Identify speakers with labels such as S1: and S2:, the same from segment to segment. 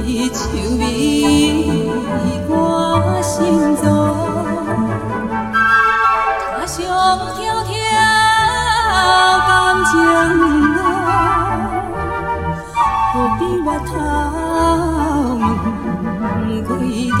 S1: 你香味我心间，他上迢迢感情路，何必越头回头？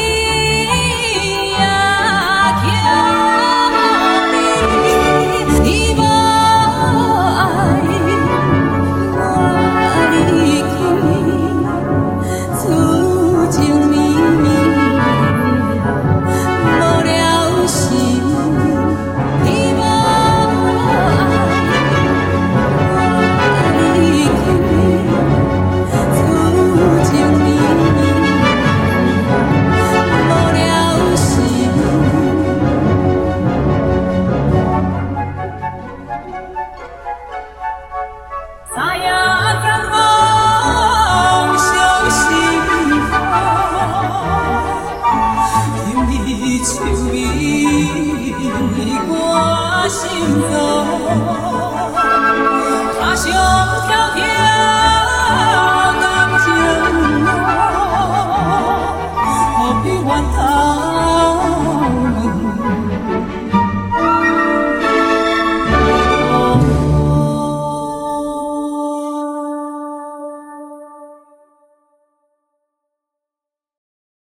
S1: 再也干无伤心苦，今日愁眉心。